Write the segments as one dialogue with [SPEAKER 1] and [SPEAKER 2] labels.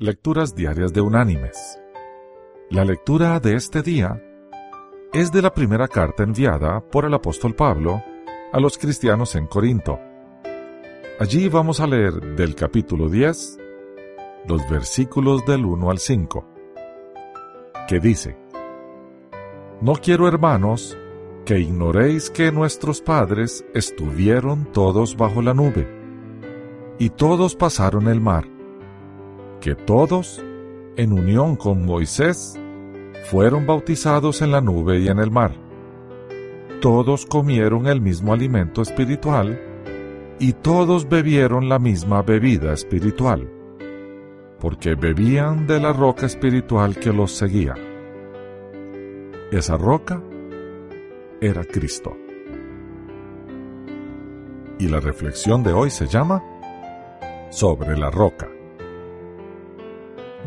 [SPEAKER 1] Lecturas Diarias de Unánimes. La lectura de este día es de la primera carta enviada por el apóstol Pablo a los cristianos en Corinto. Allí vamos a leer del capítulo 10 los versículos del 1 al 5, que dice, No quiero, hermanos, que ignoréis que nuestros padres estuvieron todos bajo la nube, y todos pasaron el mar que todos, en unión con Moisés, fueron bautizados en la nube y en el mar. Todos comieron el mismo alimento espiritual y todos bebieron la misma bebida espiritual, porque bebían de la roca espiritual que los seguía. Esa roca era Cristo. Y la reflexión de hoy se llama Sobre la roca.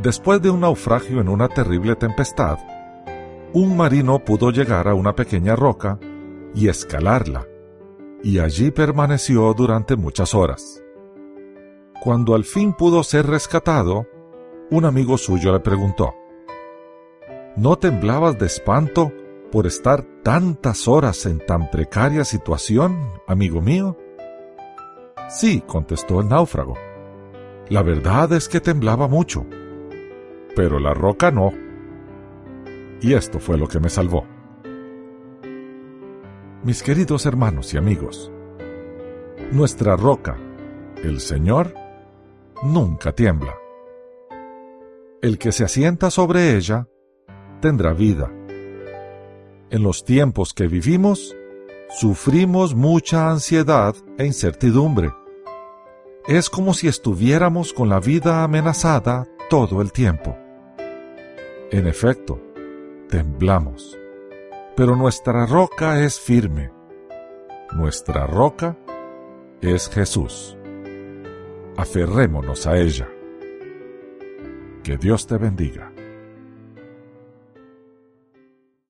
[SPEAKER 1] Después de un naufragio en una terrible tempestad, un marino pudo llegar a una pequeña roca y escalarla, y allí permaneció durante muchas horas. Cuando al fin pudo ser rescatado, un amigo suyo le preguntó, ¿No temblabas de espanto por estar tantas horas en tan precaria situación, amigo mío? Sí, contestó el náufrago. La verdad es que temblaba mucho pero la roca no. Y esto fue lo que me salvó. Mis queridos hermanos y amigos, nuestra roca, el Señor, nunca tiembla. El que se asienta sobre ella tendrá vida. En los tiempos que vivimos, sufrimos mucha ansiedad e incertidumbre. Es como si estuviéramos con la vida amenazada todo el tiempo. En efecto, temblamos, pero nuestra roca es firme. Nuestra roca es Jesús. Aferrémonos a ella. Que Dios te bendiga.